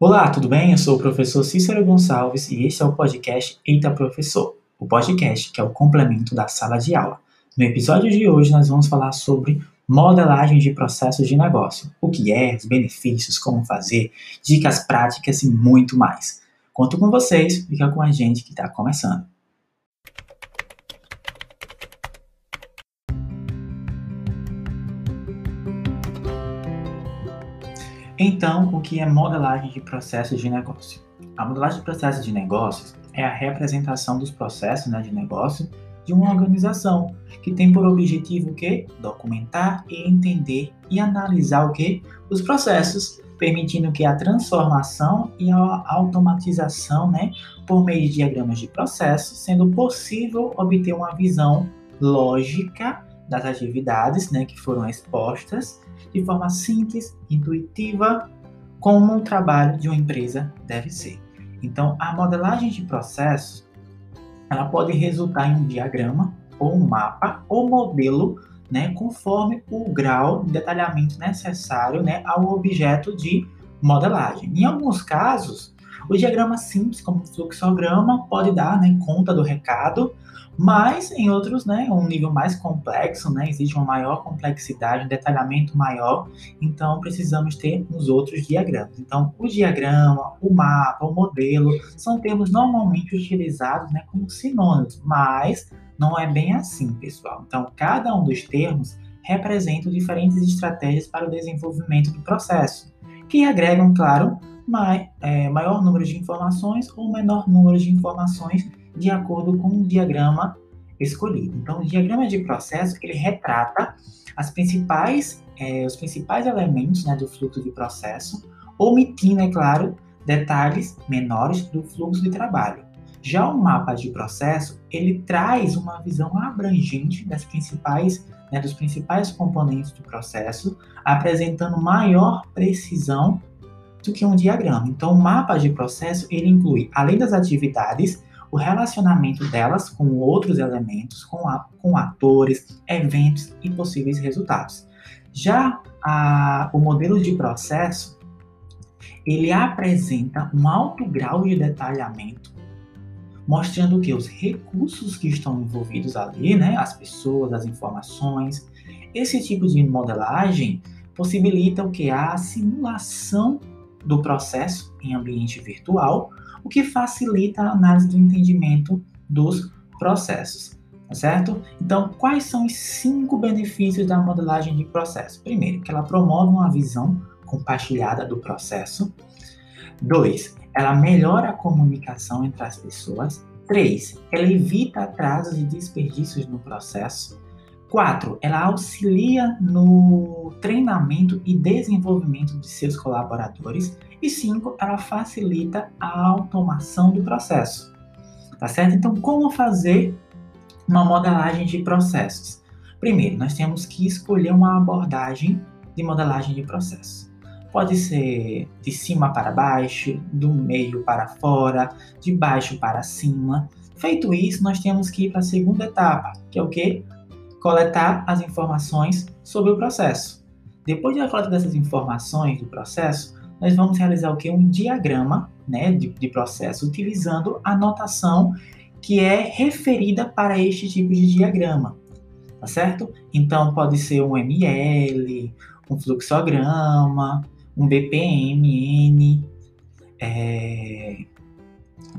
Olá, tudo bem? Eu sou o professor Cícero Gonçalves e este é o podcast Eita Professor, o podcast que é o complemento da sala de aula. No episódio de hoje nós vamos falar sobre modelagem de processos de negócio, o que é, os benefícios, como fazer, dicas práticas e muito mais. Conto com vocês, fica com a gente que está começando. Então, o que é modelagem de processos de negócio? A modelagem de processos de negócios é a representação dos processos né, de negócio de uma organização que tem por objetivo o quê? Documentar e entender e analisar o quê? Os processos, permitindo que a transformação e a automatização, né, por meio de diagramas de processo, sendo possível obter uma visão lógica das atividades, né, que foram expostas de forma simples, intuitiva, como um trabalho de uma empresa deve ser. Então, a modelagem de processos ela pode resultar em um diagrama ou um mapa ou modelo, né, conforme o grau de detalhamento necessário, né, ao objeto de modelagem. Em alguns casos, o diagrama simples, como fluxograma, pode dar né, conta do recado, mas em outros, né, um nível mais complexo, né, existe uma maior complexidade, um detalhamento maior, então precisamos ter os outros diagramas. Então, o diagrama, o mapa, o modelo, são termos normalmente utilizados né, como sinônimos, mas não é bem assim, pessoal. Então, cada um dos termos representa diferentes estratégias para o desenvolvimento do processo, que agregam, claro, mai, é, maior número de informações ou menor número de informações de acordo com o diagrama escolhido. Então, o diagrama de processo ele retrata as principais, é, os principais elementos né, do fluxo de processo, omitindo, é claro, detalhes menores do fluxo de trabalho. Já o mapa de processo ele traz uma visão abrangente das principais, né, dos principais componentes do processo, apresentando maior precisão do que um diagrama. Então, o mapa de processo ele inclui, além das atividades, o relacionamento delas com outros elementos, com, a, com atores, eventos e possíveis resultados. Já a, o modelo de processo, ele apresenta um alto grau de detalhamento, mostrando que os recursos que estão envolvidos ali, né, as pessoas, as informações, esse tipo de modelagem possibilita o que a simulação do processo em ambiente virtual, o que facilita a análise do entendimento dos processos, tá certo? Então, quais são os cinco benefícios da modelagem de processo? Primeiro, que ela promove uma visão compartilhada do processo. Dois, ela melhora a comunicação entre as pessoas. Três, ela evita atrasos e desperdícios no processo. Quatro, ela auxilia no treinamento e desenvolvimento de seus colaboradores. E cinco, ela facilita a automação do processo. Tá certo? Então, como fazer uma modelagem de processos? Primeiro, nós temos que escolher uma abordagem de modelagem de processo. Pode ser de cima para baixo, do meio para fora, de baixo para cima. Feito isso, nós temos que ir para a segunda etapa, que é o que? Coletar as informações sobre o processo. Depois de coleta dessas informações do processo, nós vamos realizar o que? Um diagrama né, de, de processo, utilizando a notação que é referida para este tipo de diagrama, tá certo? Então pode ser um ML, um fluxograma, um BPMN, é,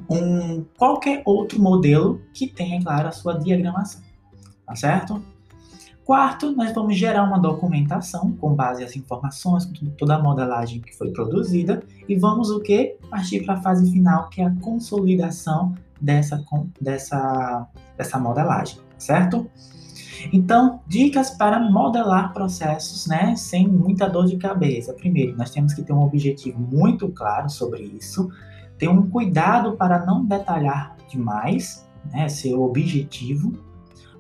um qualquer outro modelo que tenha, claro, a sua diagramação tá certo? Quarto, nós vamos gerar uma documentação com base nas informações, com toda a modelagem que foi produzida e vamos o que? Partir para a fase final, que é a consolidação dessa, dessa, dessa modelagem, certo? Então, dicas para modelar processos, né, sem muita dor de cabeça. Primeiro, nós temos que ter um objetivo muito claro sobre isso, ter um cuidado para não detalhar demais, né, ser objetivo,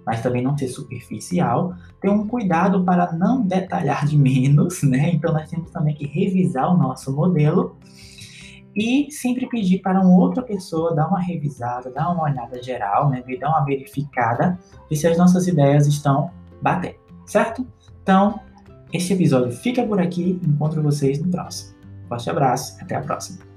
mas também não ser superficial, ter um cuidado para não detalhar de menos, né? Então nós temos também que revisar o nosso modelo e sempre pedir para uma outra pessoa dar uma revisada, dar uma olhada geral, né? Dar uma verificada, ver se as nossas ideias estão batendo, certo? Então, este episódio fica por aqui. Encontro vocês no próximo. Forte abraço, até a próxima.